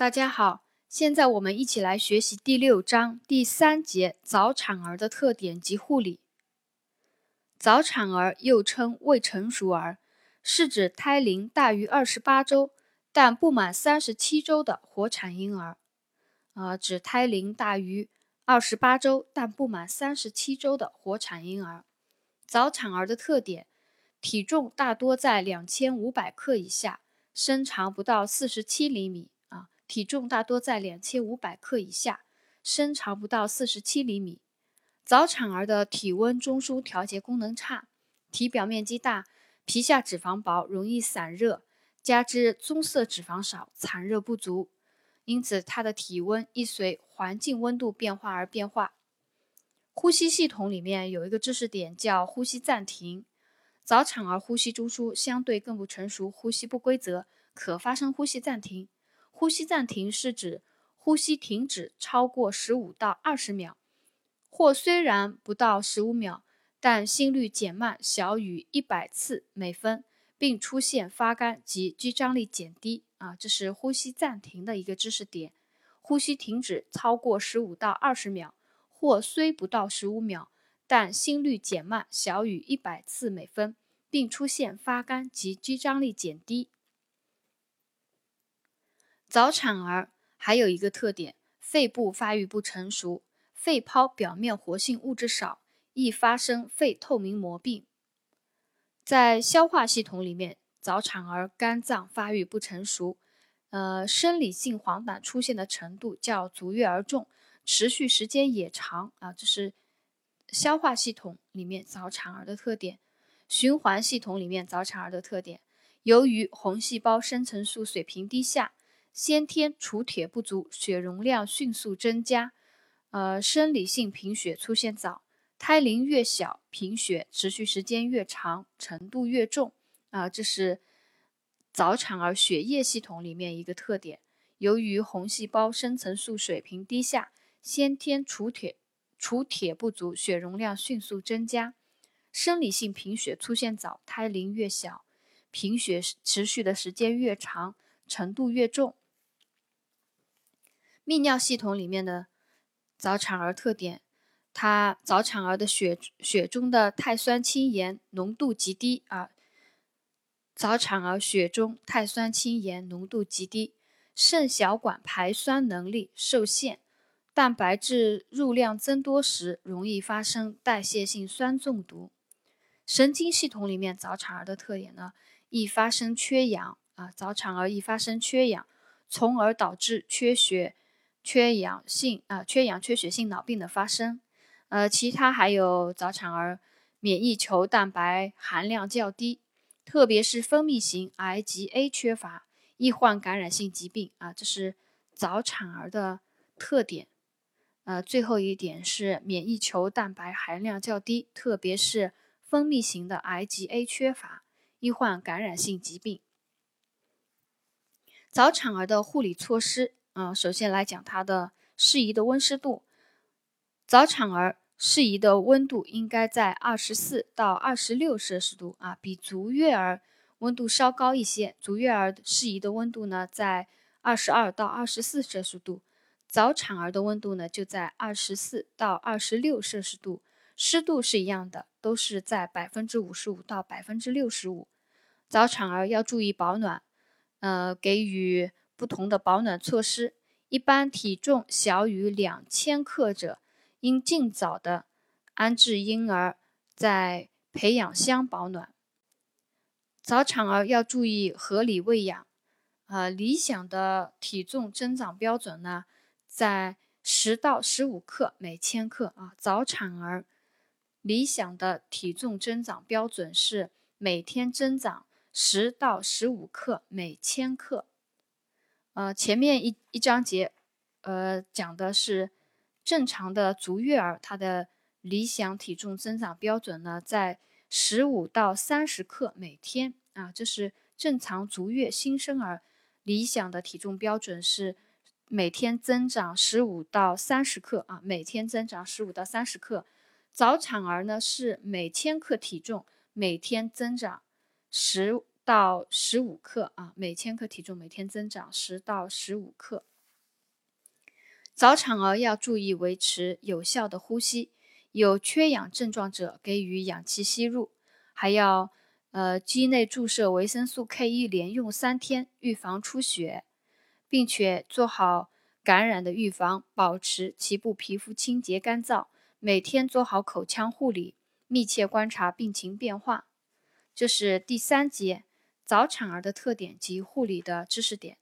大家好，现在我们一起来学习第六章第三节早产儿的特点及护理。早产儿又称未成熟儿，是指胎龄大于二十八周但不满三十七周的活产婴儿。呃，指胎龄大于二十八周但不满三十七周的活产婴儿。早产儿的特点，体重大多在两千五百克以下，身长不到四十七厘米。体重大多在两千五百克以下，身长不到四十七厘米。早产儿的体温中枢调节功能差，体表面积大，皮下脂肪薄，容易散热，加之棕色脂肪少，产热不足，因此它的体温易随环境温度变化而变化。呼吸系统里面有一个知识点叫呼吸暂停。早产儿呼吸中枢相对更不成熟，呼吸不规则，可发生呼吸暂停。呼吸暂停是指呼吸停止超过十五到二十秒，或虽然不到十五秒，但心率减慢小于一百次每分，并出现发干及肌张力减低啊，这是呼吸暂停的一个知识点。呼吸停止超过十五到二十秒，或虽不到十五秒，但心率减慢小于一百次每分，并出现发干及肌张力减低。早产儿还有一个特点，肺部发育不成熟，肺泡表面活性物质少，易发生肺透明膜病。在消化系统里面，早产儿肝脏发育不成熟，呃，生理性黄疸出现的程度较足月儿重，持续时间也长啊，这是消化系统里面早产儿的特点。循环系统里面早产儿的特点，由于红细胞生成素水平低下。先天储铁不足，血容量迅速增加，呃，生理性贫血出现早，胎龄越小，贫血持续时间越长，程度越重，啊，这是早产儿血液系统里面一个特点。由于红细胞生成素水平低下，先天储铁储铁不足，血容量迅速增加，生理性贫血出现早，胎龄越小，贫血持续的时间越长，程度越重。泌尿系统里面的早产儿特点，它早产儿的血血中的碳酸氢盐浓度极低啊，早产儿血中碳酸氢盐浓度极低，肾小管排酸能力受限，蛋白质入量增多时容易发生代谢性酸中毒。神经系统里面早产儿的特点呢，易发生缺氧啊，早产儿易发生缺氧，从而导致缺血。缺氧性啊，缺氧缺血性脑病的发生，呃，其他还有早产儿免疫球蛋白含量较低，特别是分泌型 IgA 缺乏，易患感染性疾病啊，这是早产儿的特点。呃，最后一点是免疫球蛋白含量较低，特别是分泌型的 IgA 缺乏，易患感染性疾病。早产儿的护理措施。啊，首先来讲它的适宜的温湿度。早产儿适宜的温度应该在二十四到二十六摄氏度啊，比足月儿温度稍高一些。足月儿适宜的温度呢在二十二到二十四摄氏度，早产儿的温度呢就在二十四到二十六摄氏度，湿度是一样的，都是在百分之五十五到百分之六十五。早产儿要注意保暖，呃，给予。不同的保暖措施，一般体重小于两千克者，应尽早的安置婴儿在培养箱保暖。早产儿要注意合理喂养，呃，理想的体重增长标准呢，在十到十五克每千克啊。早产儿理想的体重增长标准是每天增长十到十五克每千克。呃，前面一一章节，呃，讲的是正常的足月儿，它的理想体重增长标准呢，在十五到三十克每天啊，这是正常足月新生儿理想的体重标准是每天增长十五到三十克啊，每天增长十五到三十克。早产儿呢是每千克体重每天增长十。到十五克啊，每千克体重每天增长十到十五克。早产儿要注意维持有效的呼吸，有缺氧症状者给予氧气吸入，还要呃肌内注射维生素 K 一连用三天，预防出血，并且做好感染的预防，保持脐部皮肤清洁干燥，每天做好口腔护理，密切观察病情变化。这是第三节早产儿的特点及护理的知识点。